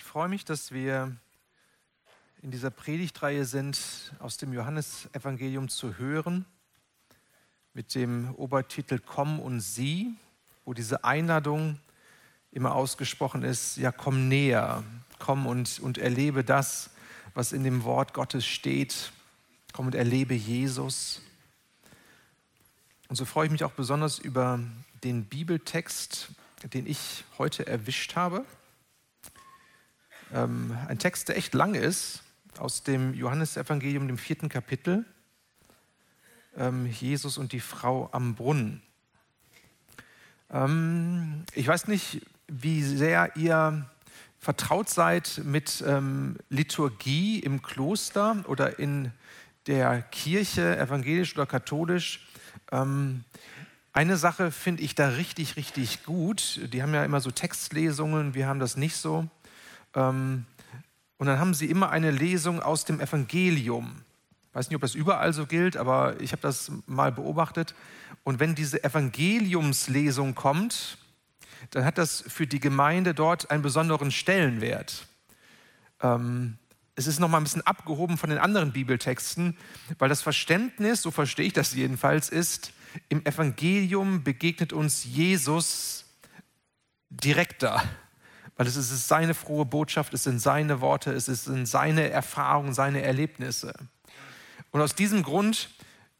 Ich freue mich, dass wir in dieser Predigtreihe sind, aus dem Johannesevangelium zu hören, mit dem Obertitel Komm und sieh, wo diese Einladung immer ausgesprochen ist, ja, komm näher, komm und, und erlebe das, was in dem Wort Gottes steht, komm und erlebe Jesus. Und so freue ich mich auch besonders über den Bibeltext, den ich heute erwischt habe. Ähm, ein Text, der echt lang ist, aus dem Johannesevangelium, dem vierten Kapitel. Ähm, Jesus und die Frau am Brunnen. Ähm, ich weiß nicht, wie sehr ihr vertraut seid mit ähm, Liturgie im Kloster oder in der Kirche, evangelisch oder katholisch. Ähm, eine Sache finde ich da richtig, richtig gut. Die haben ja immer so Textlesungen, wir haben das nicht so. Ähm, und dann haben sie immer eine Lesung aus dem Evangelium. Ich weiß nicht, ob das überall so gilt, aber ich habe das mal beobachtet. Und wenn diese Evangeliumslesung kommt, dann hat das für die Gemeinde dort einen besonderen Stellenwert. Ähm, es ist nochmal ein bisschen abgehoben von den anderen Bibeltexten, weil das Verständnis, so verstehe ich das jedenfalls, ist, im Evangelium begegnet uns Jesus direkter, weil es ist seine frohe Botschaft, es sind seine Worte, es sind seine Erfahrungen, seine Erlebnisse. Und aus diesem Grund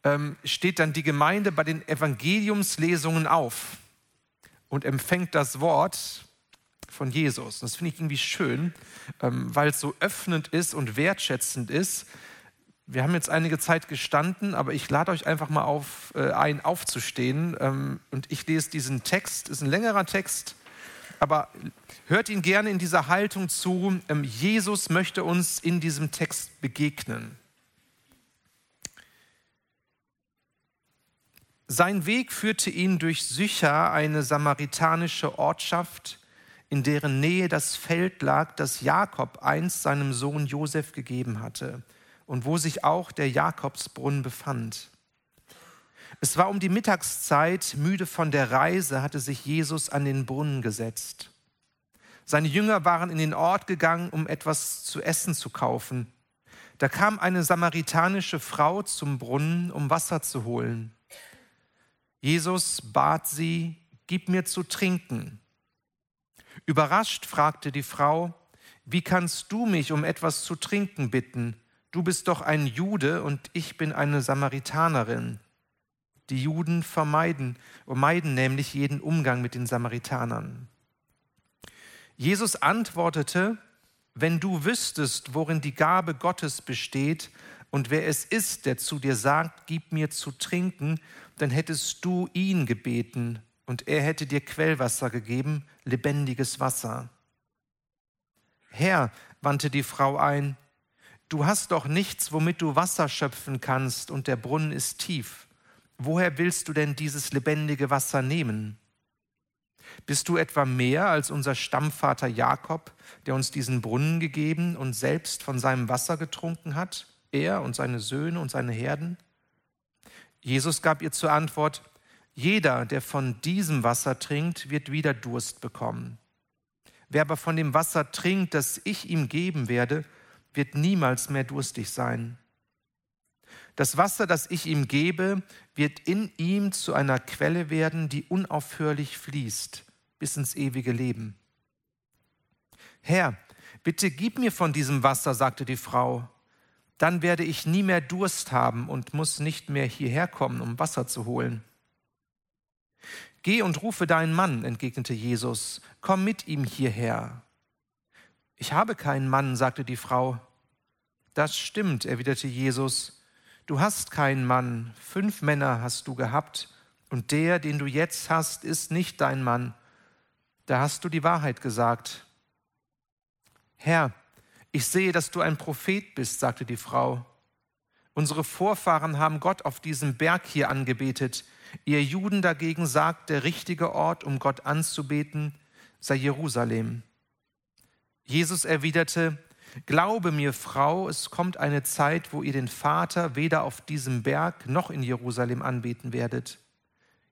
ähm, steht dann die Gemeinde bei den Evangeliumslesungen auf und empfängt das Wort von Jesus. Und das finde ich irgendwie schön, ähm, weil es so öffnend ist und wertschätzend ist, wir haben jetzt einige Zeit gestanden, aber ich lade euch einfach mal auf, äh, ein, aufzustehen. Ähm, und ich lese diesen Text, ist ein längerer Text, aber hört ihn gerne in dieser Haltung zu. Ähm, Jesus möchte uns in diesem Text begegnen. Sein Weg führte ihn durch Sychar, eine samaritanische Ortschaft, in deren Nähe das Feld lag, das Jakob einst seinem Sohn Josef gegeben hatte und wo sich auch der Jakobsbrunnen befand. Es war um die Mittagszeit, müde von der Reise, hatte sich Jesus an den Brunnen gesetzt. Seine Jünger waren in den Ort gegangen, um etwas zu essen zu kaufen. Da kam eine samaritanische Frau zum Brunnen, um Wasser zu holen. Jesus bat sie, gib mir zu trinken. Überrascht fragte die Frau, wie kannst du mich um etwas zu trinken bitten? du bist doch ein Jude und ich bin eine Samaritanerin. Die Juden vermeiden, meiden nämlich jeden Umgang mit den Samaritanern. Jesus antwortete, wenn du wüsstest, worin die Gabe Gottes besteht und wer es ist, der zu dir sagt, gib mir zu trinken, dann hättest du ihn gebeten und er hätte dir Quellwasser gegeben, lebendiges Wasser. Herr, wandte die Frau ein, Du hast doch nichts, womit du Wasser schöpfen kannst, und der Brunnen ist tief. Woher willst du denn dieses lebendige Wasser nehmen? Bist du etwa mehr als unser Stammvater Jakob, der uns diesen Brunnen gegeben und selbst von seinem Wasser getrunken hat, er und seine Söhne und seine Herden? Jesus gab ihr zur Antwort, jeder, der von diesem Wasser trinkt, wird wieder Durst bekommen. Wer aber von dem Wasser trinkt, das ich ihm geben werde, wird niemals mehr durstig sein. Das Wasser, das ich ihm gebe, wird in ihm zu einer Quelle werden, die unaufhörlich fließt bis ins ewige Leben. Herr, bitte gib mir von diesem Wasser, sagte die Frau, dann werde ich nie mehr Durst haben und muss nicht mehr hierher kommen, um Wasser zu holen. Geh und rufe deinen Mann, entgegnete Jesus, komm mit ihm hierher. Ich habe keinen Mann, sagte die Frau. Das stimmt, erwiderte Jesus. Du hast keinen Mann, fünf Männer hast du gehabt, und der, den du jetzt hast, ist nicht dein Mann. Da hast du die Wahrheit gesagt. Herr, ich sehe, dass du ein Prophet bist, sagte die Frau. Unsere Vorfahren haben Gott auf diesem Berg hier angebetet. Ihr Juden dagegen sagt, der richtige Ort, um Gott anzubeten, sei Jerusalem. Jesus erwiderte, Glaube mir, Frau, es kommt eine Zeit, wo ihr den Vater weder auf diesem Berg noch in Jerusalem anbeten werdet.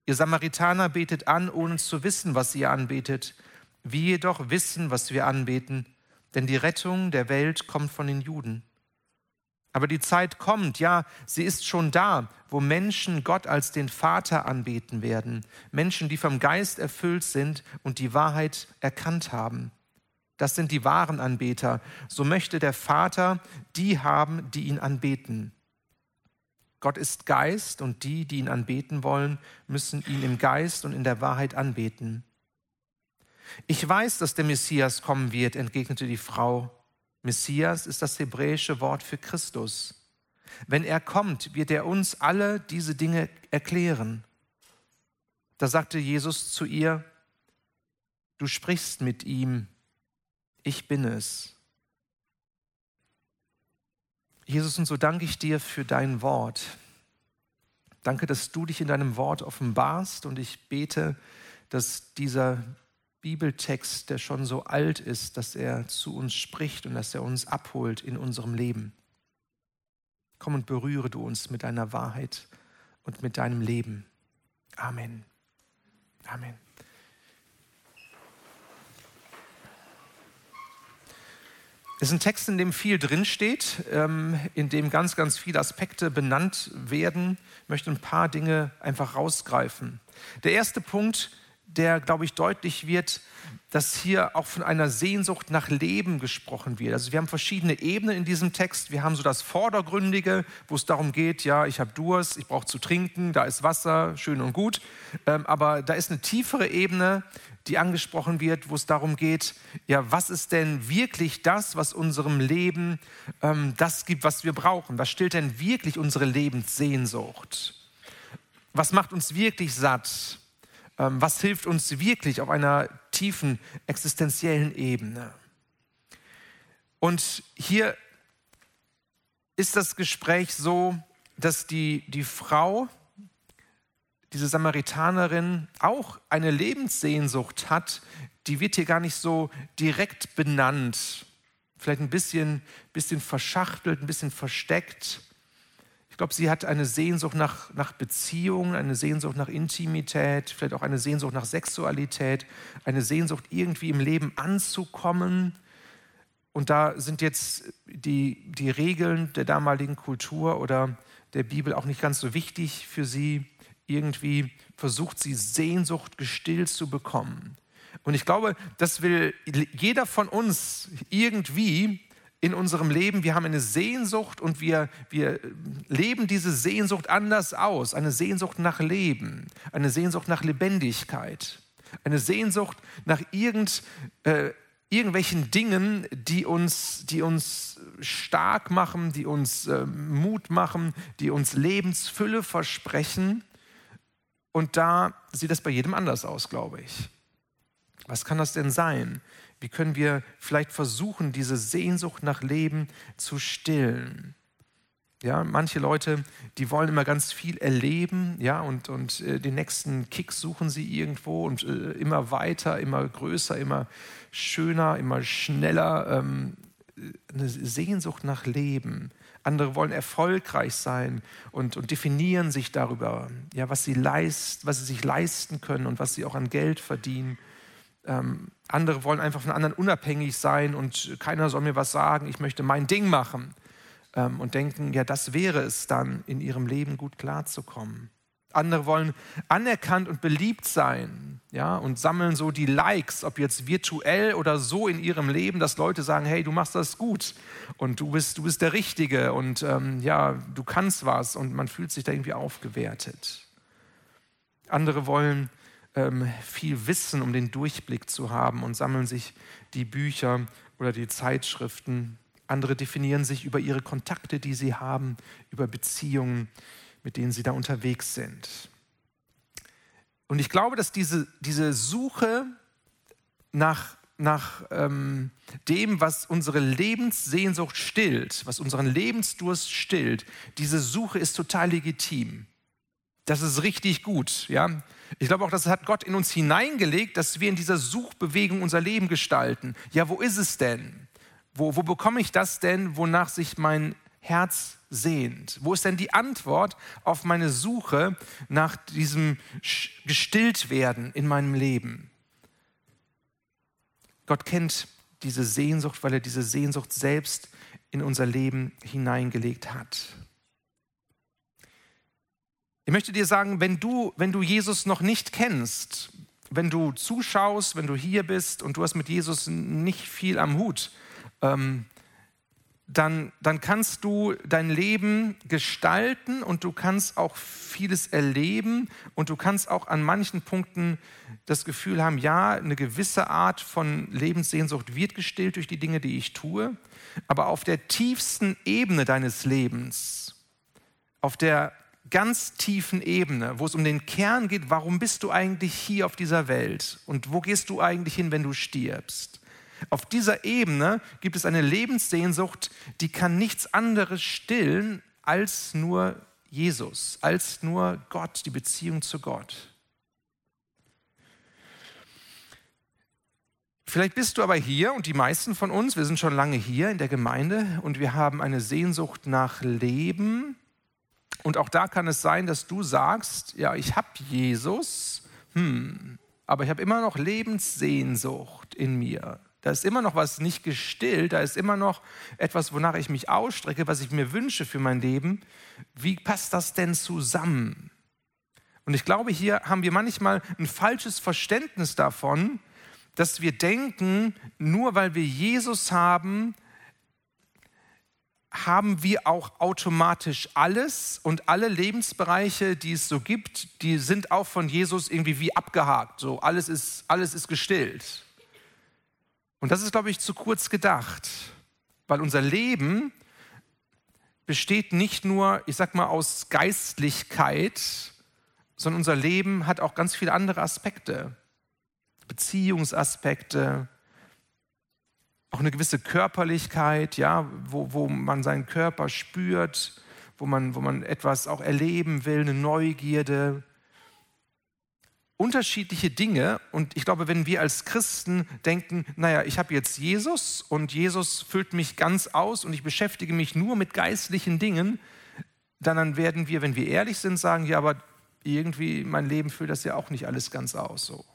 Ihr Samaritaner betet an, ohne zu wissen, was ihr anbetet. Wir jedoch wissen, was wir anbeten, denn die Rettung der Welt kommt von den Juden. Aber die Zeit kommt, ja, sie ist schon da, wo Menschen Gott als den Vater anbeten werden. Menschen, die vom Geist erfüllt sind und die Wahrheit erkannt haben. Das sind die wahren Anbeter. So möchte der Vater die haben, die ihn anbeten. Gott ist Geist und die, die ihn anbeten wollen, müssen ihn im Geist und in der Wahrheit anbeten. Ich weiß, dass der Messias kommen wird, entgegnete die Frau. Messias ist das hebräische Wort für Christus. Wenn er kommt, wird er uns alle diese Dinge erklären. Da sagte Jesus zu ihr, du sprichst mit ihm, ich bin es. Jesus, und so danke ich dir für dein Wort. Danke, dass du dich in deinem Wort offenbarst und ich bete, dass dieser Bibeltext, der schon so alt ist, dass er zu uns spricht und dass er uns abholt in unserem Leben. Komm und berühre du uns mit deiner Wahrheit und mit deinem Leben. Amen. Amen. Ist ein Text, in dem viel drinsteht, ähm, in dem ganz, ganz viele Aspekte benannt werden. Ich möchte ein paar Dinge einfach rausgreifen. Der erste Punkt der, glaube ich, deutlich wird, dass hier auch von einer Sehnsucht nach Leben gesprochen wird. Also wir haben verschiedene Ebenen in diesem Text. Wir haben so das Vordergründige, wo es darum geht, ja, ich habe Durst, ich brauche zu trinken, da ist Wasser, schön und gut. Ähm, aber da ist eine tiefere Ebene, die angesprochen wird, wo es darum geht, ja, was ist denn wirklich das, was unserem Leben ähm, das gibt, was wir brauchen? Was stillt denn wirklich unsere Lebenssehnsucht? Was macht uns wirklich satt? Ähm, was hilft uns wirklich auf einer tiefen existenziellen Ebene. Und hier ist das Gespräch so, dass die, die Frau, diese Samaritanerin, auch eine Lebenssehnsucht hat, die wird hier gar nicht so direkt benannt. Vielleicht ein bisschen, bisschen verschachtelt, ein bisschen versteckt glaube, sie hat eine Sehnsucht nach, nach Beziehungen, eine Sehnsucht nach Intimität, vielleicht auch eine Sehnsucht nach Sexualität, eine Sehnsucht irgendwie im Leben anzukommen. Und da sind jetzt die, die Regeln der damaligen Kultur oder der Bibel auch nicht ganz so wichtig für sie. Irgendwie versucht sie Sehnsucht gestillt zu bekommen. Und ich glaube, das will jeder von uns irgendwie in unserem Leben, wir haben eine Sehnsucht und wir, wir leben diese Sehnsucht anders aus. Eine Sehnsucht nach Leben, eine Sehnsucht nach Lebendigkeit, eine Sehnsucht nach irgend, äh, irgendwelchen Dingen, die uns, die uns stark machen, die uns äh, Mut machen, die uns Lebensfülle versprechen. Und da sieht das bei jedem anders aus, glaube ich. Was kann das denn sein? Wie können wir vielleicht versuchen, diese Sehnsucht nach Leben zu stillen? Ja, manche Leute, die wollen immer ganz viel erleben, ja, und, und äh, den nächsten Kick suchen sie irgendwo und äh, immer weiter, immer größer, immer schöner, immer schneller. Ähm, eine Sehnsucht nach Leben. Andere wollen erfolgreich sein und, und definieren sich darüber, ja, was sie leist, was sie sich leisten können und was sie auch an Geld verdienen. Ähm, andere wollen einfach von anderen unabhängig sein und keiner soll mir was sagen, ich möchte mein Ding machen. Ähm, und denken, ja, das wäre es dann, in ihrem Leben gut klarzukommen. Andere wollen anerkannt und beliebt sein, ja, und sammeln so die Likes, ob jetzt virtuell oder so in ihrem Leben, dass Leute sagen, hey, du machst das gut und du bist, du bist der Richtige und ähm, ja, du kannst was und man fühlt sich da irgendwie aufgewertet. Andere wollen ähm, viel Wissen, um den Durchblick zu haben und sammeln sich die Bücher oder die Zeitschriften. Andere definieren sich über ihre Kontakte, die sie haben, über Beziehungen, mit denen sie da unterwegs sind. Und ich glaube, dass diese, diese Suche nach, nach ähm, dem, was unsere Lebenssehnsucht stillt, was unseren Lebensdurst stillt, diese Suche ist total legitim. Das ist richtig gut. Ja? Ich glaube auch, das hat Gott in uns hineingelegt, dass wir in dieser Suchbewegung unser Leben gestalten. Ja, wo ist es denn? Wo, wo bekomme ich das denn, wonach sich mein Herz sehnt? Wo ist denn die Antwort auf meine Suche nach diesem Gestilltwerden in meinem Leben? Gott kennt diese Sehnsucht, weil er diese Sehnsucht selbst in unser Leben hineingelegt hat. Ich möchte dir sagen, wenn du, wenn du Jesus noch nicht kennst, wenn du zuschaust, wenn du hier bist und du hast mit Jesus nicht viel am Hut, ähm, dann, dann kannst du dein Leben gestalten und du kannst auch vieles erleben und du kannst auch an manchen Punkten das Gefühl haben, ja, eine gewisse Art von Lebenssehnsucht wird gestillt durch die Dinge, die ich tue, aber auf der tiefsten Ebene deines Lebens, auf der ganz tiefen Ebene, wo es um den Kern geht, warum bist du eigentlich hier auf dieser Welt und wo gehst du eigentlich hin, wenn du stirbst? Auf dieser Ebene gibt es eine Lebenssehnsucht, die kann nichts anderes stillen als nur Jesus, als nur Gott, die Beziehung zu Gott. Vielleicht bist du aber hier und die meisten von uns, wir sind schon lange hier in der Gemeinde und wir haben eine Sehnsucht nach Leben. Und auch da kann es sein, dass du sagst, ja, ich habe Jesus, hm, aber ich habe immer noch Lebenssehnsucht in mir. Da ist immer noch was nicht gestillt, da ist immer noch etwas, wonach ich mich ausstrecke, was ich mir wünsche für mein Leben. Wie passt das denn zusammen? Und ich glaube, hier haben wir manchmal ein falsches Verständnis davon, dass wir denken, nur weil wir Jesus haben, haben wir auch automatisch alles und alle Lebensbereiche, die es so gibt, die sind auch von Jesus irgendwie wie abgehakt. So alles ist, alles ist gestillt. Und das ist, glaube ich, zu kurz gedacht, weil unser Leben besteht nicht nur, ich sag mal, aus Geistlichkeit, sondern unser Leben hat auch ganz viele andere Aspekte. Beziehungsaspekte, auch eine gewisse Körperlichkeit, ja, wo, wo man seinen Körper spürt, wo man, wo man etwas auch erleben will, eine Neugierde, unterschiedliche Dinge. Und ich glaube, wenn wir als Christen denken, naja, ich habe jetzt Jesus und Jesus füllt mich ganz aus und ich beschäftige mich nur mit geistlichen Dingen, dann werden wir, wenn wir ehrlich sind, sagen, ja, aber irgendwie mein Leben füllt das ja auch nicht alles ganz aus so.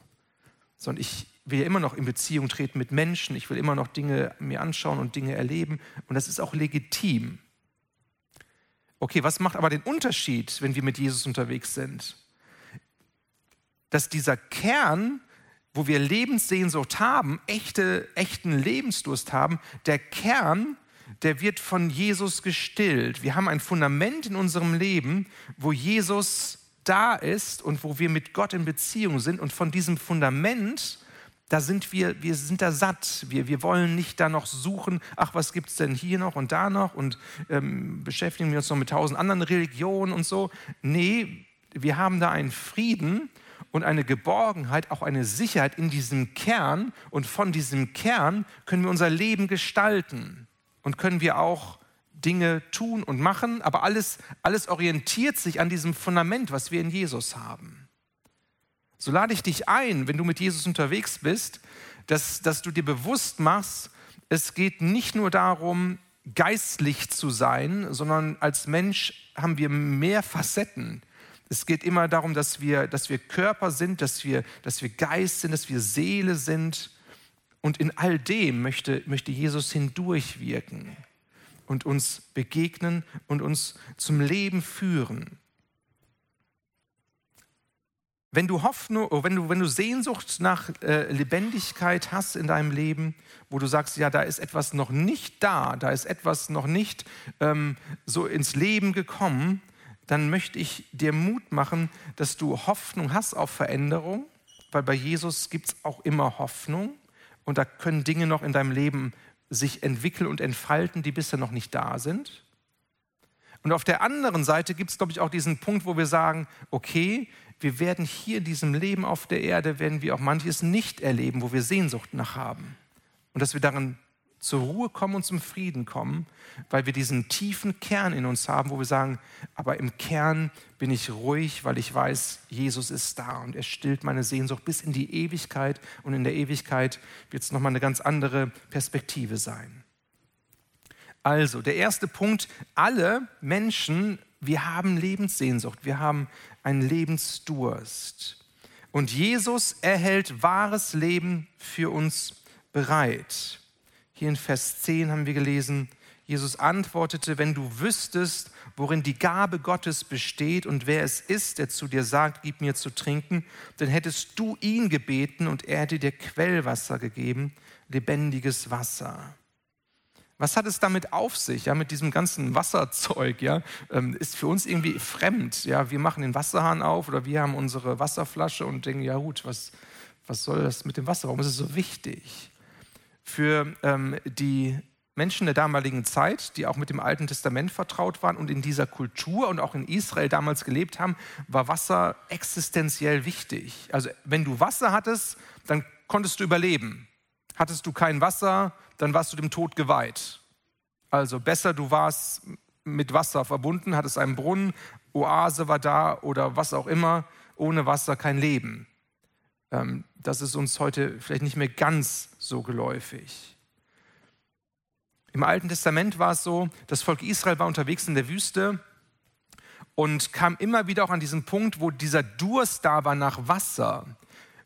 Sondern ich will ja immer noch in Beziehung treten mit Menschen, ich will immer noch Dinge mir anschauen und Dinge erleben und das ist auch legitim. Okay, was macht aber den Unterschied, wenn wir mit Jesus unterwegs sind? dass dieser Kern, wo wir Lebenssehnsucht haben, echte, echten Lebensdurst haben, der Kern, der wird von Jesus gestillt. Wir haben ein Fundament in unserem Leben, wo Jesus da ist und wo wir mit Gott in Beziehung sind. Und von diesem Fundament, da sind wir, wir sind da satt. Wir, wir wollen nicht da noch suchen, ach, was gibt es denn hier noch und da noch und ähm, beschäftigen wir uns noch mit tausend anderen Religionen und so. Nee, wir haben da einen Frieden und eine Geborgenheit, auch eine Sicherheit in diesem Kern. Und von diesem Kern können wir unser Leben gestalten und können wir auch Dinge tun und machen. Aber alles, alles orientiert sich an diesem Fundament, was wir in Jesus haben. So lade ich dich ein, wenn du mit Jesus unterwegs bist, dass, dass du dir bewusst machst, es geht nicht nur darum, geistlich zu sein, sondern als Mensch haben wir mehr Facetten. Es geht immer darum, dass wir, dass wir Körper sind, dass wir, dass wir Geist sind, dass wir Seele sind. Und in all dem möchte, möchte Jesus hindurchwirken und uns begegnen und uns zum Leben führen. Wenn du Hoffnung, oh, wenn du, wenn du Sehnsucht nach äh, Lebendigkeit hast in deinem Leben, wo du sagst, ja, da ist etwas noch nicht da, da ist etwas noch nicht ähm, so ins Leben gekommen, dann möchte ich dir Mut machen, dass du Hoffnung hast auf Veränderung, weil bei Jesus gibt es auch immer Hoffnung und da können Dinge noch in deinem Leben sich entwickeln und entfalten, die bisher noch nicht da sind. Und auf der anderen Seite gibt es, glaube ich, auch diesen Punkt, wo wir sagen, okay, wir werden hier in diesem Leben auf der Erde, werden wir auch manches nicht erleben, wo wir Sehnsucht nach haben. Und dass wir darin zur Ruhe kommen und zum Frieden kommen, weil wir diesen tiefen Kern in uns haben, wo wir sagen, aber im Kern bin ich ruhig, weil ich weiß, Jesus ist da und er stillt meine Sehnsucht bis in die Ewigkeit und in der Ewigkeit wird es nochmal eine ganz andere Perspektive sein. Also, der erste Punkt, alle Menschen, wir haben Lebenssehnsucht, wir haben einen Lebensdurst. Und Jesus erhält wahres Leben für uns bereit. Hier in Vers 10 haben wir gelesen, Jesus antwortete, wenn du wüsstest, worin die Gabe Gottes besteht und wer es ist, der zu dir sagt, gib mir zu trinken, dann hättest du ihn gebeten und er hätte dir Quellwasser gegeben, lebendiges Wasser. Was hat es damit auf sich, ja, mit diesem ganzen Wasserzeug, ja, ähm, ist für uns irgendwie fremd, ja, wir machen den Wasserhahn auf oder wir haben unsere Wasserflasche und denken, ja gut, was, was soll das mit dem Wasser, warum ist es so wichtig? Für ähm, die Menschen der damaligen Zeit, die auch mit dem Alten Testament vertraut waren und in dieser Kultur und auch in Israel damals gelebt haben, war Wasser existenziell wichtig. Also wenn du Wasser hattest, dann konntest du überleben. Hattest du kein Wasser, dann warst du dem Tod geweiht. Also besser, du warst mit Wasser verbunden, hattest einen Brunnen, Oase war da oder was auch immer, ohne Wasser kein Leben. Ähm, das ist uns heute vielleicht nicht mehr ganz so geläufig. Im Alten Testament war es so, das Volk Israel war unterwegs in der Wüste und kam immer wieder auch an diesen Punkt, wo dieser Durst da war nach Wasser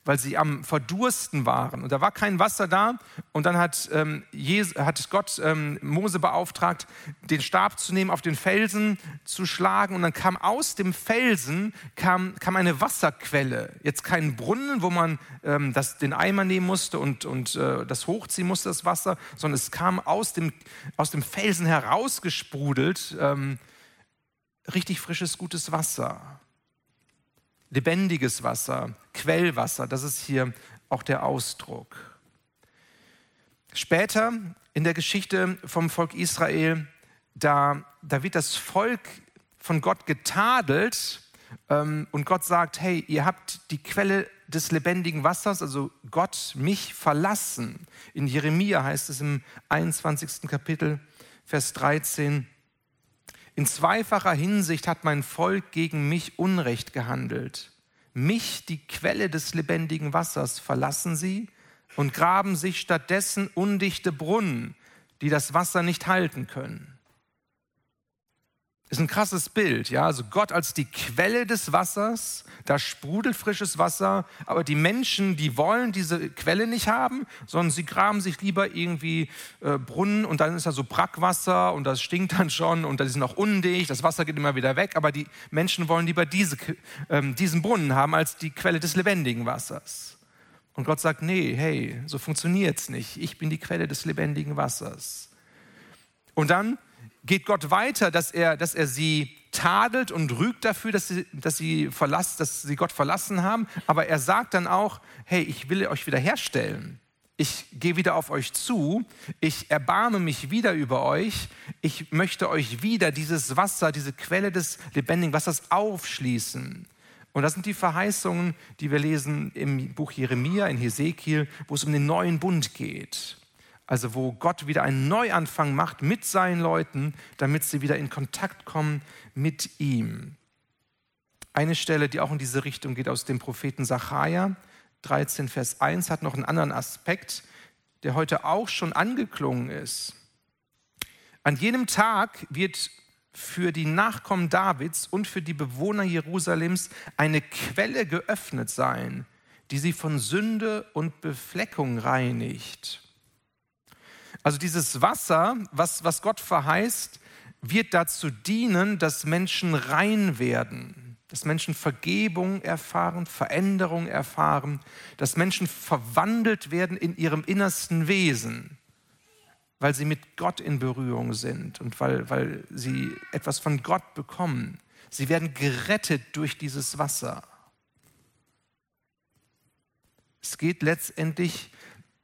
weil sie am Verdursten waren. Und da war kein Wasser da. Und dann hat, ähm, Jesus, hat Gott ähm, Mose beauftragt, den Stab zu nehmen, auf den Felsen zu schlagen. Und dann kam aus dem Felsen kam, kam eine Wasserquelle. Jetzt kein Brunnen, wo man ähm, das, den Eimer nehmen musste und, und äh, das hochziehen musste, das Wasser, sondern es kam aus dem, aus dem Felsen herausgesprudelt. Ähm, richtig frisches, gutes Wasser lebendiges Wasser, Quellwasser, das ist hier auch der Ausdruck. Später in der Geschichte vom Volk Israel, da, da wird das Volk von Gott getadelt ähm, und Gott sagt, hey, ihr habt die Quelle des lebendigen Wassers, also Gott, mich verlassen. In Jeremia heißt es im 21. Kapitel, Vers 13, in zweifacher Hinsicht hat mein Volk gegen mich Unrecht gehandelt. Mich, die Quelle des lebendigen Wassers, verlassen sie und graben sich stattdessen undichte Brunnen, die das Wasser nicht halten können. Ist ein krasses Bild, ja. Also Gott als die Quelle des Wassers, da sprudelt frisches Wasser, aber die Menschen, die wollen diese Quelle nicht haben, sondern sie graben sich lieber irgendwie äh, Brunnen und dann ist da so Brackwasser und das stinkt dann schon und das ist noch undicht, das Wasser geht immer wieder weg, aber die Menschen wollen lieber diese, äh, diesen Brunnen haben als die Quelle des lebendigen Wassers. Und Gott sagt, nee, hey, so funktioniert's nicht. Ich bin die Quelle des lebendigen Wassers. Und dann geht Gott weiter, dass er, dass er sie tadelt und rügt dafür, dass sie, dass, sie verlass, dass sie Gott verlassen haben. Aber er sagt dann auch, hey, ich will euch wiederherstellen. Ich gehe wieder auf euch zu. Ich erbarme mich wieder über euch. Ich möchte euch wieder dieses Wasser, diese Quelle des lebendigen Wassers aufschließen. Und das sind die Verheißungen, die wir lesen im Buch Jeremia, in Hesekiel, wo es um den neuen Bund geht. Also wo Gott wieder einen Neuanfang macht mit seinen Leuten, damit sie wieder in Kontakt kommen mit ihm. Eine Stelle, die auch in diese Richtung geht aus dem Propheten Sacharja 13, Vers 1, hat noch einen anderen Aspekt, der heute auch schon angeklungen ist. An jenem Tag wird für die Nachkommen Davids und für die Bewohner Jerusalems eine Quelle geöffnet sein, die sie von Sünde und Befleckung reinigt. Also dieses Wasser, was, was Gott verheißt, wird dazu dienen, dass Menschen rein werden, dass Menschen Vergebung erfahren, Veränderung erfahren, dass Menschen verwandelt werden in ihrem innersten Wesen, weil sie mit Gott in Berührung sind und weil, weil sie etwas von Gott bekommen. Sie werden gerettet durch dieses Wasser. Es geht letztendlich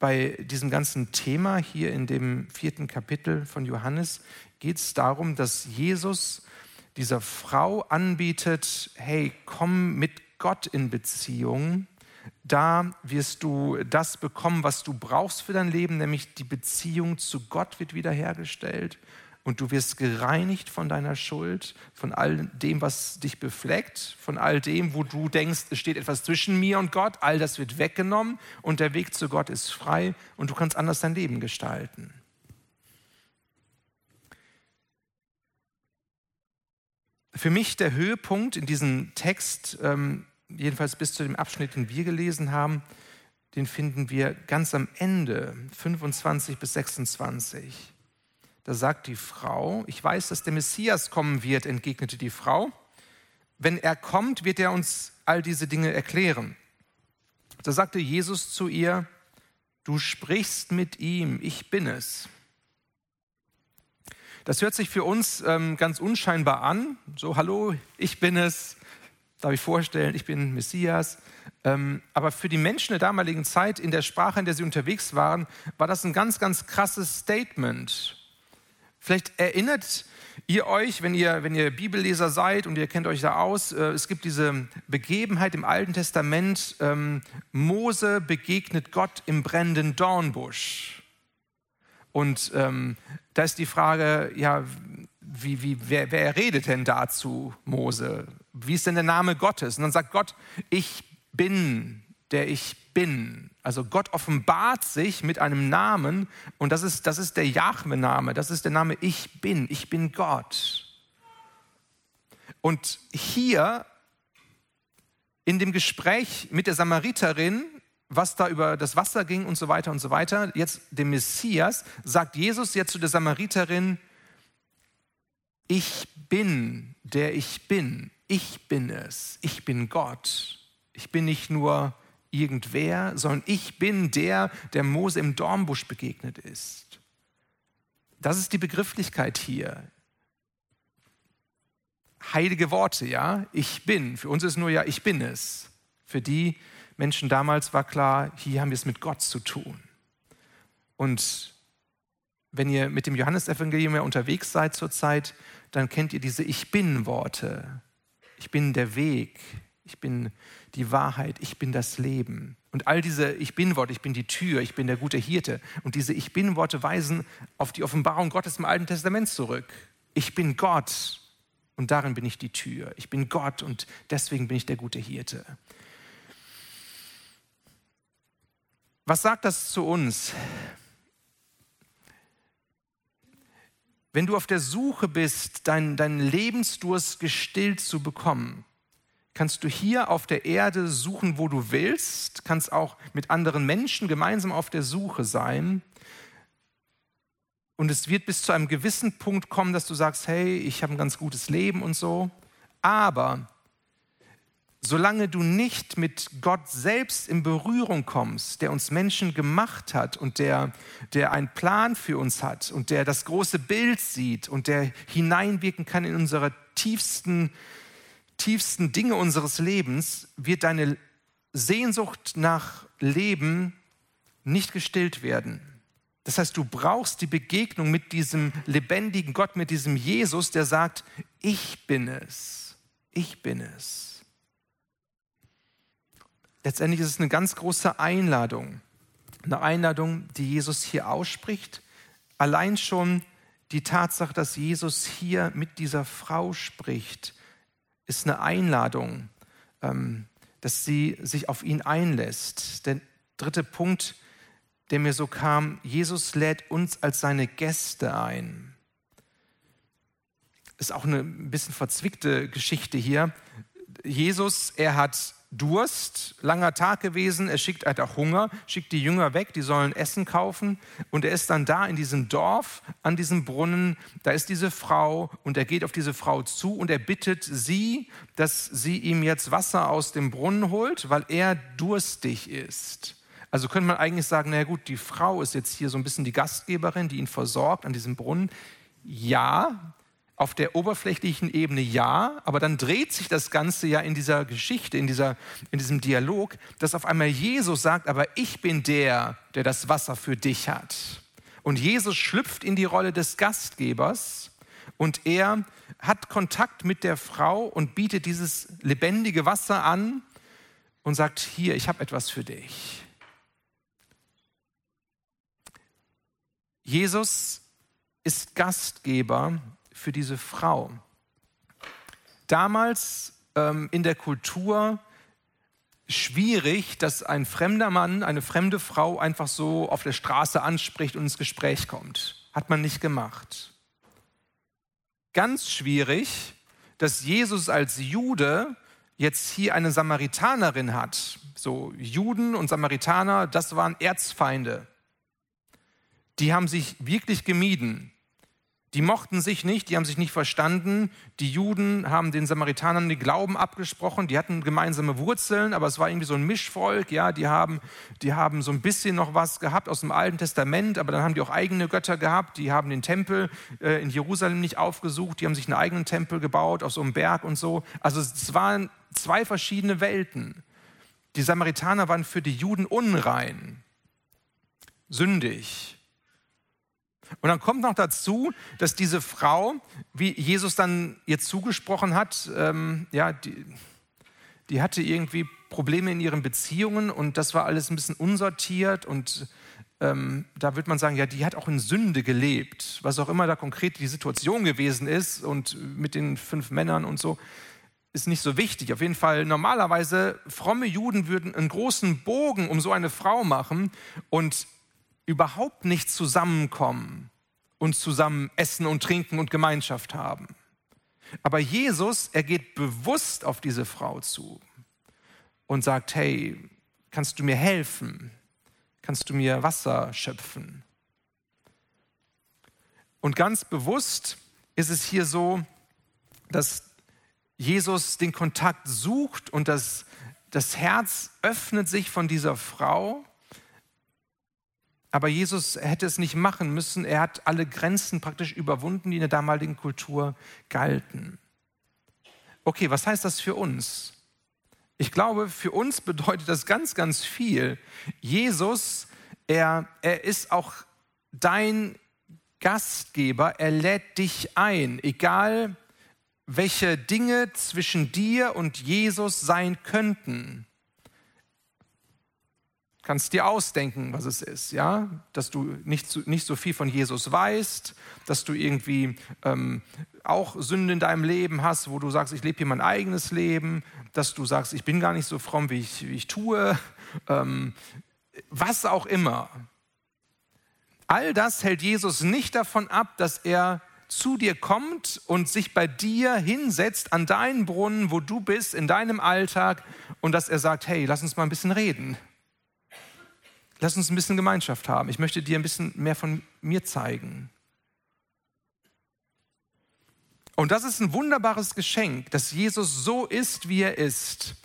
bei diesem ganzen Thema hier in dem vierten Kapitel von Johannes geht es darum, dass Jesus dieser Frau anbietet, hey, komm mit Gott in Beziehung. Da wirst du das bekommen, was du brauchst für dein Leben, nämlich die Beziehung zu Gott wird wiederhergestellt und du wirst gereinigt von deiner Schuld, von all dem, was dich befleckt, von all dem, wo du denkst, es steht etwas zwischen mir und Gott. All das wird weggenommen und der Weg zu Gott ist frei und du kannst anders dein Leben gestalten. Für mich der Höhepunkt in diesem Text, ähm, jedenfalls bis zu dem Abschnitt, den wir gelesen haben, den finden wir ganz am Ende, 25 bis 26. Da sagt die Frau, ich weiß, dass der Messias kommen wird, entgegnete die Frau. Wenn er kommt, wird er uns all diese Dinge erklären. Da sagte Jesus zu ihr, du sprichst mit ihm, ich bin es. Das hört sich für uns ähm, ganz unscheinbar an. So, hallo, ich bin es. Darf ich vorstellen, ich bin Messias. Ähm, aber für die Menschen der damaligen Zeit, in der Sprache, in der sie unterwegs waren, war das ein ganz, ganz krasses Statement. Vielleicht erinnert ihr euch, wenn ihr, wenn ihr Bibelleser seid und ihr kennt euch da aus, äh, es gibt diese Begebenheit im Alten Testament, ähm, Mose begegnet Gott im brennenden Dornbusch. Und ähm, da ist die Frage, ja, wie, wie, wer, wer redet denn dazu, Mose? Wie ist denn der Name Gottes? Und dann sagt Gott, ich bin, der ich bin. Also Gott offenbart sich mit einem Namen und das ist, das ist der Jahwe-Name, das ist der Name Ich bin, ich bin Gott. Und hier in dem Gespräch mit der Samariterin was da über das Wasser ging und so weiter und so weiter, jetzt dem Messias, sagt Jesus jetzt zu der Samariterin, ich bin, der ich bin, ich bin es, ich bin Gott. Ich bin nicht nur irgendwer, sondern ich bin der, der Mose im Dornbusch begegnet ist. Das ist die Begrifflichkeit hier. Heilige Worte, ja, ich bin. Für uns ist nur ja, ich bin es. Für die, Menschen damals war klar, hier haben wir es mit Gott zu tun. Und wenn ihr mit dem Johannesevangelium ja unterwegs seid zurzeit, dann kennt ihr diese Ich bin-Worte. Ich bin der Weg, ich bin die Wahrheit, ich bin das Leben. Und all diese Ich bin-Worte, ich bin die Tür, ich bin der gute Hirte. Und diese Ich bin-Worte weisen auf die Offenbarung Gottes im Alten Testament zurück. Ich bin Gott und darin bin ich die Tür. Ich bin Gott und deswegen bin ich der gute Hirte. Was sagt das zu uns? Wenn du auf der Suche bist, deinen dein Lebensdurst gestillt zu bekommen, kannst du hier auf der Erde suchen, wo du willst, kannst auch mit anderen Menschen gemeinsam auf der Suche sein. Und es wird bis zu einem gewissen Punkt kommen, dass du sagst, hey, ich habe ein ganz gutes Leben und so. Aber solange du nicht mit Gott selbst in Berührung kommst, der uns Menschen gemacht hat und der, der einen Plan für uns hat und der das große Bild sieht und der hineinwirken kann in unsere tiefsten, tiefsten Dinge unseres Lebens, wird deine Sehnsucht nach Leben nicht gestillt werden. Das heißt, du brauchst die Begegnung mit diesem lebendigen Gott, mit diesem Jesus, der sagt, ich bin es, ich bin es letztendlich ist es eine ganz große Einladung. Eine Einladung, die Jesus hier ausspricht. Allein schon die Tatsache, dass Jesus hier mit dieser Frau spricht, ist eine Einladung, ähm, dass sie sich auf ihn einlässt. Der dritte Punkt, der mir so kam, Jesus lädt uns als seine Gäste ein. Ist auch eine ein bisschen verzwickte Geschichte hier. Jesus, er hat Durst, langer Tag gewesen, er schickt, hat auch Hunger, schickt die Jünger weg, die sollen Essen kaufen und er ist dann da in diesem Dorf an diesem Brunnen, da ist diese Frau und er geht auf diese Frau zu und er bittet sie, dass sie ihm jetzt Wasser aus dem Brunnen holt, weil er durstig ist. Also könnte man eigentlich sagen, naja gut, die Frau ist jetzt hier so ein bisschen die Gastgeberin, die ihn versorgt an diesem Brunnen. Ja, auf der oberflächlichen Ebene ja, aber dann dreht sich das Ganze ja in dieser Geschichte, in, dieser, in diesem Dialog, dass auf einmal Jesus sagt, aber ich bin der, der das Wasser für dich hat. Und Jesus schlüpft in die Rolle des Gastgebers und er hat Kontakt mit der Frau und bietet dieses lebendige Wasser an und sagt, hier, ich habe etwas für dich. Jesus ist Gastgeber für diese Frau. Damals ähm, in der Kultur schwierig, dass ein fremder Mann eine fremde Frau einfach so auf der Straße anspricht und ins Gespräch kommt. Hat man nicht gemacht. Ganz schwierig, dass Jesus als Jude jetzt hier eine Samaritanerin hat, so Juden und Samaritaner, das waren Erzfeinde. Die haben sich wirklich gemieden. Die mochten sich nicht, die haben sich nicht verstanden. Die Juden haben den Samaritanern den Glauben abgesprochen, die hatten gemeinsame Wurzeln, aber es war irgendwie so ein Mischvolk, ja, die haben, die haben so ein bisschen noch was gehabt aus dem Alten Testament, aber dann haben die auch eigene Götter gehabt, die haben den Tempel äh, in Jerusalem nicht aufgesucht, die haben sich einen eigenen Tempel gebaut auf so einem Berg und so. Also es waren zwei verschiedene Welten. Die Samaritaner waren für die Juden unrein, sündig. Und dann kommt noch dazu, dass diese Frau, wie Jesus dann ihr zugesprochen hat, ähm, ja, die, die hatte irgendwie Probleme in ihren Beziehungen und das war alles ein bisschen unsortiert und ähm, da würde man sagen, ja, die hat auch in Sünde gelebt, was auch immer da konkret die Situation gewesen ist und mit den fünf Männern und so, ist nicht so wichtig. Auf jeden Fall, normalerweise, fromme Juden würden einen großen Bogen um so eine Frau machen und überhaupt nicht zusammenkommen und zusammen essen und trinken und Gemeinschaft haben. Aber Jesus, er geht bewusst auf diese Frau zu und sagt, hey, kannst du mir helfen? Kannst du mir Wasser schöpfen? Und ganz bewusst ist es hier so, dass Jesus den Kontakt sucht und das, das Herz öffnet sich von dieser Frau aber Jesus hätte es nicht machen müssen. Er hat alle Grenzen praktisch überwunden, die in der damaligen Kultur galten. Okay, was heißt das für uns? Ich glaube, für uns bedeutet das ganz, ganz viel. Jesus, er, er ist auch dein Gastgeber, er lädt dich ein, egal welche Dinge zwischen dir und Jesus sein könnten kannst dir ausdenken, was es ist, ja, dass du nicht so, nicht so viel von Jesus weißt, dass du irgendwie ähm, auch Sünde in deinem Leben hast, wo du sagst, ich lebe hier mein eigenes Leben, dass du sagst, ich bin gar nicht so fromm, wie ich, wie ich tue, ähm, was auch immer. All das hält Jesus nicht davon ab, dass er zu dir kommt und sich bei dir hinsetzt an deinen Brunnen, wo du bist, in deinem Alltag und dass er sagt, hey, lass uns mal ein bisschen reden lass uns ein bisschen Gemeinschaft haben. Ich möchte dir ein bisschen mehr von mir zeigen. Und das ist ein wunderbares Geschenk, dass Jesus so ist, wie er ist.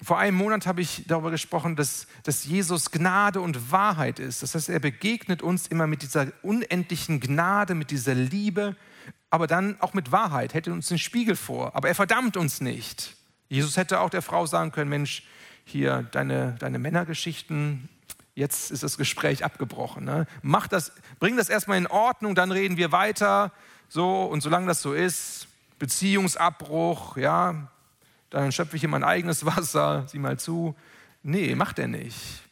Vor einem Monat habe ich darüber gesprochen, dass, dass Jesus Gnade und Wahrheit ist. Das heißt, er begegnet uns immer mit dieser unendlichen Gnade, mit dieser Liebe, aber dann auch mit Wahrheit, hält uns den Spiegel vor. Aber er verdammt uns nicht. Jesus hätte auch der Frau sagen können, Mensch, hier deine, deine Männergeschichten, jetzt ist das Gespräch abgebrochen. Ne? Mach das, bring das erstmal in Ordnung, dann reden wir weiter. So, und solange das so ist, Beziehungsabbruch, ja, dann schöpfe ich hier mein eigenes Wasser, sieh mal zu. Nee, macht er nicht.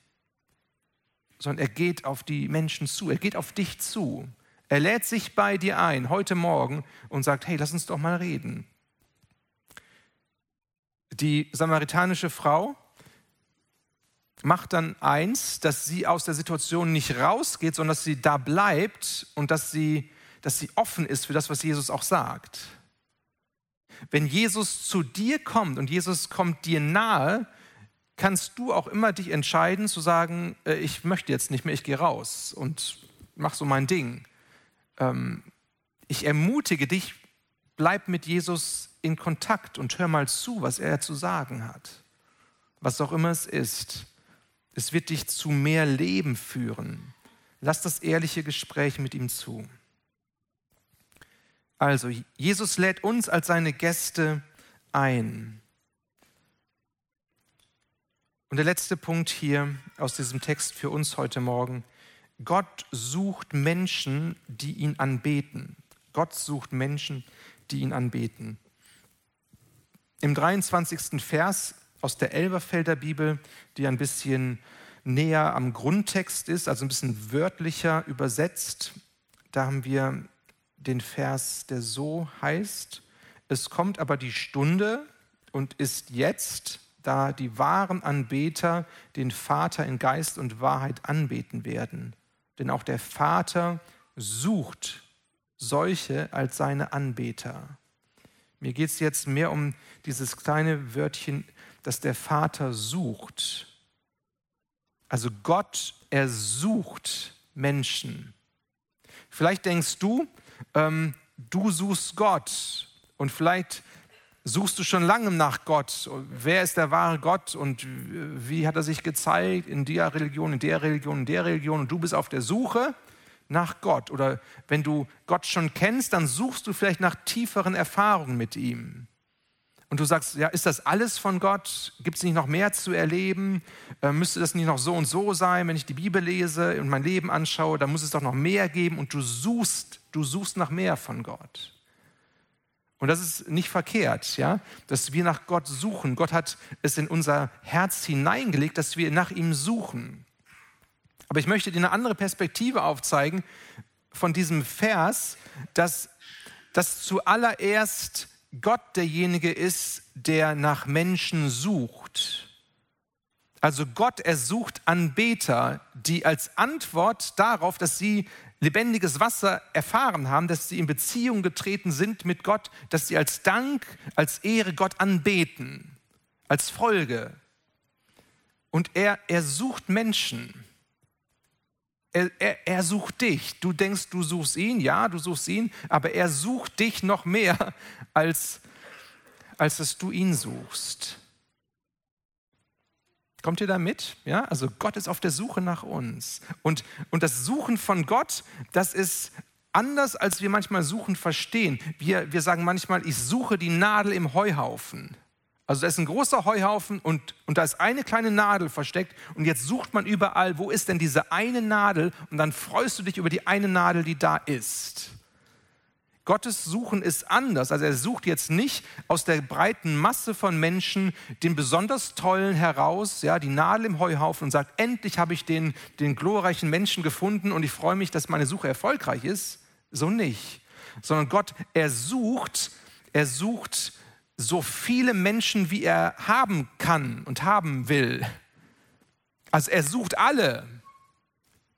Sondern er geht auf die Menschen zu, er geht auf dich zu. Er lädt sich bei dir ein, heute Morgen, und sagt, hey, lass uns doch mal reden. Die samaritanische Frau, macht dann eins, dass sie aus der Situation nicht rausgeht, sondern dass sie da bleibt und dass sie, dass sie offen ist für das, was Jesus auch sagt. Wenn Jesus zu dir kommt und Jesus kommt dir nahe, kannst du auch immer dich entscheiden zu sagen, äh, ich möchte jetzt nicht mehr, ich gehe raus und mach so mein Ding. Ähm, ich ermutige dich, bleib mit Jesus in Kontakt und hör mal zu, was er zu sagen hat. Was auch immer es ist. Es wird dich zu mehr Leben führen. Lass das ehrliche Gespräch mit ihm zu. Also, Jesus lädt uns als seine Gäste ein. Und der letzte Punkt hier aus diesem Text für uns heute Morgen. Gott sucht Menschen, die ihn anbeten. Gott sucht Menschen, die ihn anbeten. Im 23. Vers aus der Elberfelder Bibel, die ein bisschen näher am Grundtext ist, also ein bisschen wörtlicher übersetzt. Da haben wir den Vers, der so heißt, es kommt aber die Stunde und ist jetzt, da die wahren Anbeter den Vater in Geist und Wahrheit anbeten werden. Denn auch der Vater sucht solche als seine Anbeter. Mir geht es jetzt mehr um dieses kleine Wörtchen, das der Vater sucht. Also Gott, er sucht Menschen. Vielleicht denkst du, ähm, du suchst Gott und vielleicht suchst du schon lange nach Gott. Wer ist der wahre Gott und wie hat er sich gezeigt in der Religion, in der Religion, in der Religion und du bist auf der Suche nach Gott. Oder wenn du Gott schon kennst, dann suchst du vielleicht nach tieferen Erfahrungen mit ihm. Und du sagst, ja, ist das alles von Gott? Gibt es nicht noch mehr zu erleben? Äh, müsste das nicht noch so und so sein? Wenn ich die Bibel lese und mein Leben anschaue, dann muss es doch noch mehr geben. Und du suchst, du suchst nach mehr von Gott. Und das ist nicht verkehrt, ja, dass wir nach Gott suchen. Gott hat es in unser Herz hineingelegt, dass wir nach ihm suchen. Aber ich möchte dir eine andere Perspektive aufzeigen von diesem Vers, dass, dass zuallererst Gott derjenige ist, der nach Menschen sucht. Also Gott ersucht Anbeter, die als Antwort darauf, dass sie lebendiges Wasser erfahren haben, dass sie in Beziehung getreten sind mit Gott, dass sie als Dank, als Ehre Gott anbeten, als Folge. Und er, er sucht Menschen. Er, er, er, sucht dich. Du denkst, du suchst ihn, ja, du suchst ihn, aber er sucht dich noch mehr, als, als dass du ihn suchst. Kommt ihr da mit? Ja, also Gott ist auf der Suche nach uns. Und, und das Suchen von Gott, das ist anders, als wir manchmal Suchen verstehen. Wir, wir sagen manchmal, ich suche die Nadel im Heuhaufen. Also da ist ein großer Heuhaufen und, und da ist eine kleine Nadel versteckt und jetzt sucht man überall, wo ist denn diese eine Nadel und dann freust du dich über die eine Nadel, die da ist. Gottes Suchen ist anders. Also er sucht jetzt nicht aus der breiten Masse von Menschen den besonders tollen heraus, ja, die Nadel im Heuhaufen und sagt, endlich habe ich den, den glorreichen Menschen gefunden und ich freue mich, dass meine Suche erfolgreich ist. So nicht. Sondern Gott, er sucht, er sucht so viele Menschen, wie er haben kann und haben will. Also er sucht alle.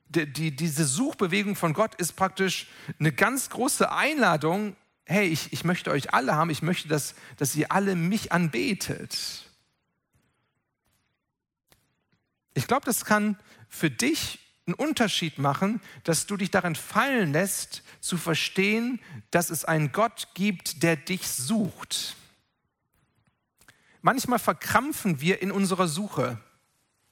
Die, die, diese Suchbewegung von Gott ist praktisch eine ganz große Einladung. Hey, ich, ich möchte euch alle haben. Ich möchte, dass, dass ihr alle mich anbetet. Ich glaube, das kann für dich einen Unterschied machen, dass du dich darin fallen lässt, zu verstehen, dass es einen Gott gibt, der dich sucht. Manchmal verkrampfen wir in unserer Suche.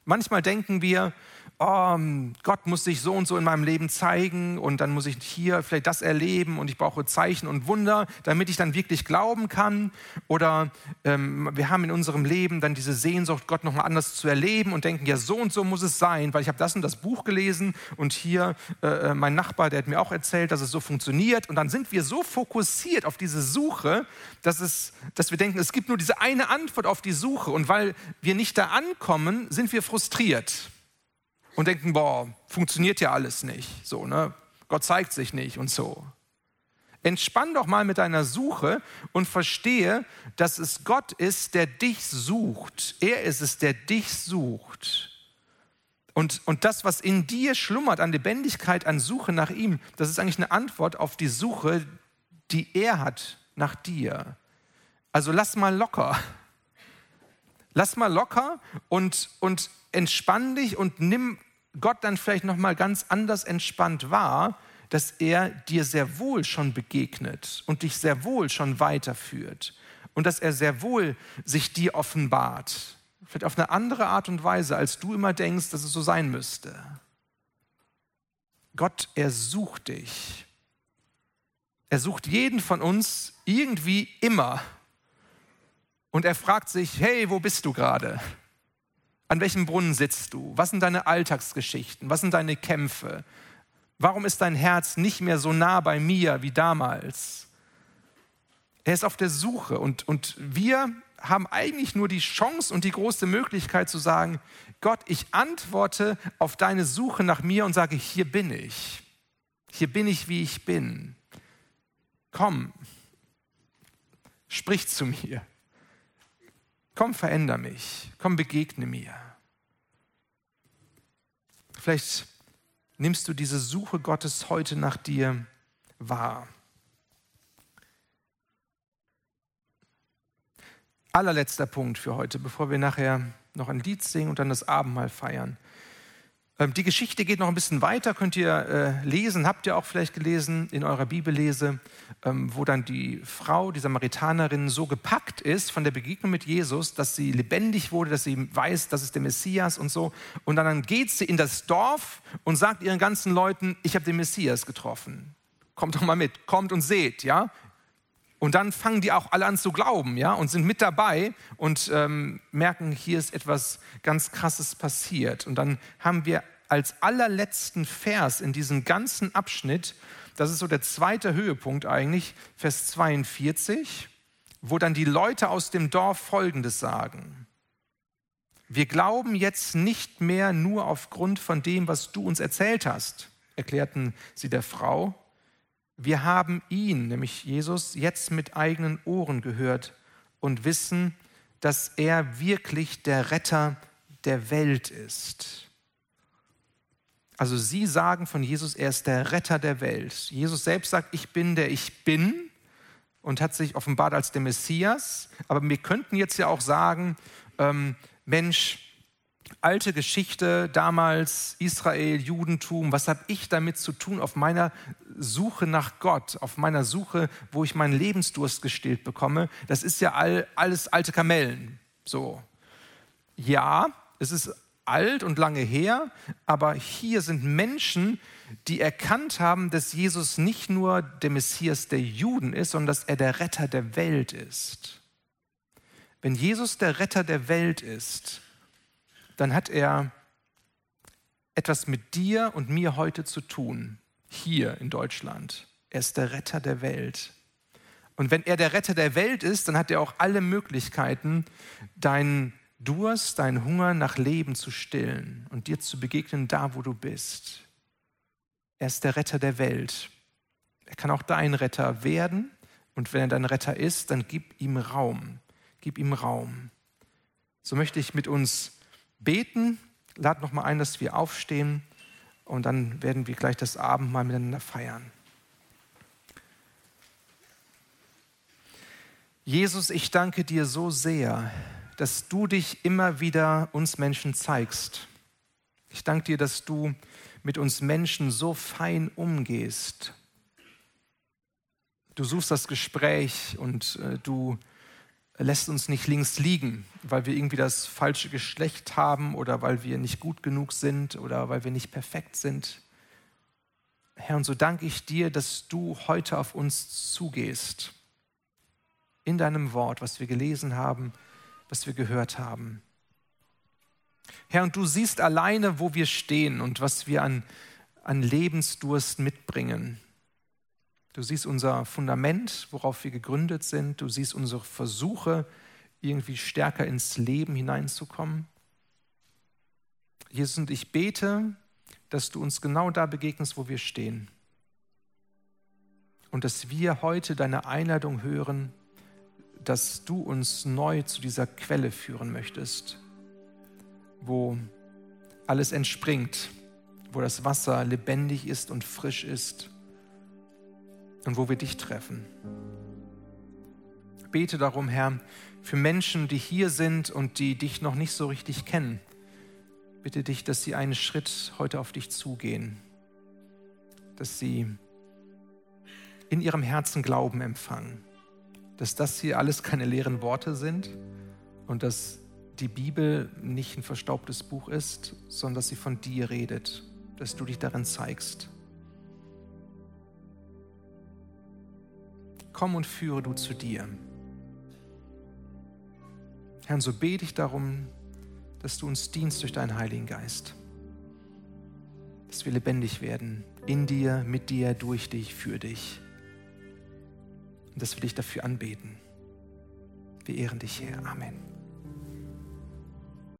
Manchmal denken wir, oh, Gott muss sich so und so in meinem Leben zeigen und dann muss ich hier vielleicht das erleben und ich brauche Zeichen und Wunder, damit ich dann wirklich glauben kann. Oder ähm, wir haben in unserem Leben dann diese Sehnsucht, Gott nochmal anders zu erleben und denken, ja, so und so muss es sein, weil ich habe das und das Buch gelesen und hier äh, äh, mein Nachbar, der hat mir auch erzählt, dass es so funktioniert. Und dann sind wir so fokussiert auf diese Suche, dass, es, dass wir denken, es gibt nur diese eine Antwort auf die Suche. Und weil wir nicht da ankommen, sind wir frustriert und denken, boah, funktioniert ja alles nicht. So, ne? Gott zeigt sich nicht und so. Entspann doch mal mit deiner Suche und verstehe, dass es Gott ist, der dich sucht. Er ist es, der dich sucht. Und, und das, was in dir schlummert an Lebendigkeit, an Suche nach ihm, das ist eigentlich eine Antwort auf die Suche, die er hat nach dir. Also lass mal locker. Lass mal locker und, und entspann dich und nimm Gott dann vielleicht noch mal ganz anders entspannt wahr, dass er dir sehr wohl schon begegnet und dich sehr wohl schon weiterführt und dass er sehr wohl sich dir offenbart. Vielleicht auf eine andere Art und Weise, als du immer denkst, dass es so sein müsste. Gott, er sucht dich. Er sucht jeden von uns irgendwie immer. Und er fragt sich, hey, wo bist du gerade? An welchem Brunnen sitzt du? Was sind deine Alltagsgeschichten? Was sind deine Kämpfe? Warum ist dein Herz nicht mehr so nah bei mir wie damals? Er ist auf der Suche und, und wir haben eigentlich nur die Chance und die große Möglichkeit zu sagen, Gott, ich antworte auf deine Suche nach mir und sage, hier bin ich. Hier bin ich, wie ich bin. Komm, sprich zu mir. Komm, veränder mich. Komm, begegne mir. Vielleicht nimmst du diese Suche Gottes heute nach dir wahr. allerletzter Punkt für heute, bevor wir nachher noch ein Lied singen und dann das Abendmahl feiern. Ähm, die Geschichte geht noch ein bisschen weiter, könnt ihr äh, lesen, habt ihr auch vielleicht gelesen in eurer Bibellese, ähm, wo dann die Frau, die Samaritanerin, so gepackt ist von der Begegnung mit Jesus, dass sie lebendig wurde, dass sie weiß, das ist der Messias und so. Und dann geht sie in das Dorf und sagt ihren ganzen Leuten, ich habe den Messias getroffen. Kommt doch mal mit, kommt und seht, ja. Und dann fangen die auch alle an zu glauben, ja, und sind mit dabei und ähm, merken, hier ist etwas ganz Krasses passiert. Und dann haben wir als allerletzten Vers in diesem ganzen Abschnitt, das ist so der zweite Höhepunkt eigentlich, Vers 42, wo dann die Leute aus dem Dorf Folgendes sagen. Wir glauben jetzt nicht mehr nur aufgrund von dem, was du uns erzählt hast, erklärten sie der Frau, wir haben ihn, nämlich Jesus, jetzt mit eigenen Ohren gehört und wissen, dass er wirklich der Retter der Welt ist. Also sie sagen von Jesus, er ist der Retter der Welt. Jesus selbst sagt, ich bin der ich bin und hat sich offenbart als der Messias. Aber wir könnten jetzt ja auch sagen, ähm, Mensch, alte Geschichte, damals Israel, Judentum, was habe ich damit zu tun auf meiner Suche nach Gott, auf meiner Suche, wo ich meinen Lebensdurst gestillt bekomme? Das ist ja all, alles alte Kamellen. So. Ja, es ist alt und lange her, aber hier sind Menschen, die erkannt haben, dass Jesus nicht nur der Messias der Juden ist, sondern dass er der Retter der Welt ist. Wenn Jesus der Retter der Welt ist, dann hat er etwas mit dir und mir heute zu tun, hier in Deutschland. Er ist der Retter der Welt. Und wenn er der Retter der Welt ist, dann hat er auch alle Möglichkeiten, deinen Durst, deinen Hunger nach Leben zu stillen und dir zu begegnen, da wo du bist. Er ist der Retter der Welt. Er kann auch dein Retter werden. Und wenn er dein Retter ist, dann gib ihm Raum. Gib ihm Raum. So möchte ich mit uns beten. Lad noch mal ein, dass wir aufstehen und dann werden wir gleich das Abendmahl miteinander feiern. Jesus, ich danke dir so sehr, dass du dich immer wieder uns Menschen zeigst. Ich danke dir, dass du mit uns Menschen so fein umgehst. Du suchst das Gespräch und äh, du lässt uns nicht links liegen, weil wir irgendwie das falsche Geschlecht haben oder weil wir nicht gut genug sind oder weil wir nicht perfekt sind. Herr, und so danke ich dir, dass du heute auf uns zugehst. In deinem Wort, was wir gelesen haben, was wir gehört haben. Herr, und du siehst alleine, wo wir stehen und was wir an, an Lebensdurst mitbringen. Du siehst unser Fundament, worauf wir gegründet sind. Du siehst unsere Versuche, irgendwie stärker ins Leben hineinzukommen. Jesus, und ich bete, dass du uns genau da begegnest, wo wir stehen. Und dass wir heute deine Einladung hören, dass du uns neu zu dieser Quelle führen möchtest, wo alles entspringt, wo das Wasser lebendig ist und frisch ist und wo wir dich treffen. Bete darum, Herr, für Menschen, die hier sind und die dich noch nicht so richtig kennen. Bitte dich, dass sie einen Schritt heute auf dich zugehen, dass sie in ihrem Herzen Glauben empfangen, dass das hier alles keine leeren Worte sind und dass die Bibel nicht ein verstaubtes Buch ist, sondern dass sie von dir redet, dass du dich darin zeigst. Komm und führe du zu dir. Herr, so bete ich darum, dass du uns dienst durch deinen Heiligen Geist, dass wir lebendig werden in dir, mit dir, durch dich, für dich und dass wir dich dafür anbeten. Wir ehren dich, Herr. Amen.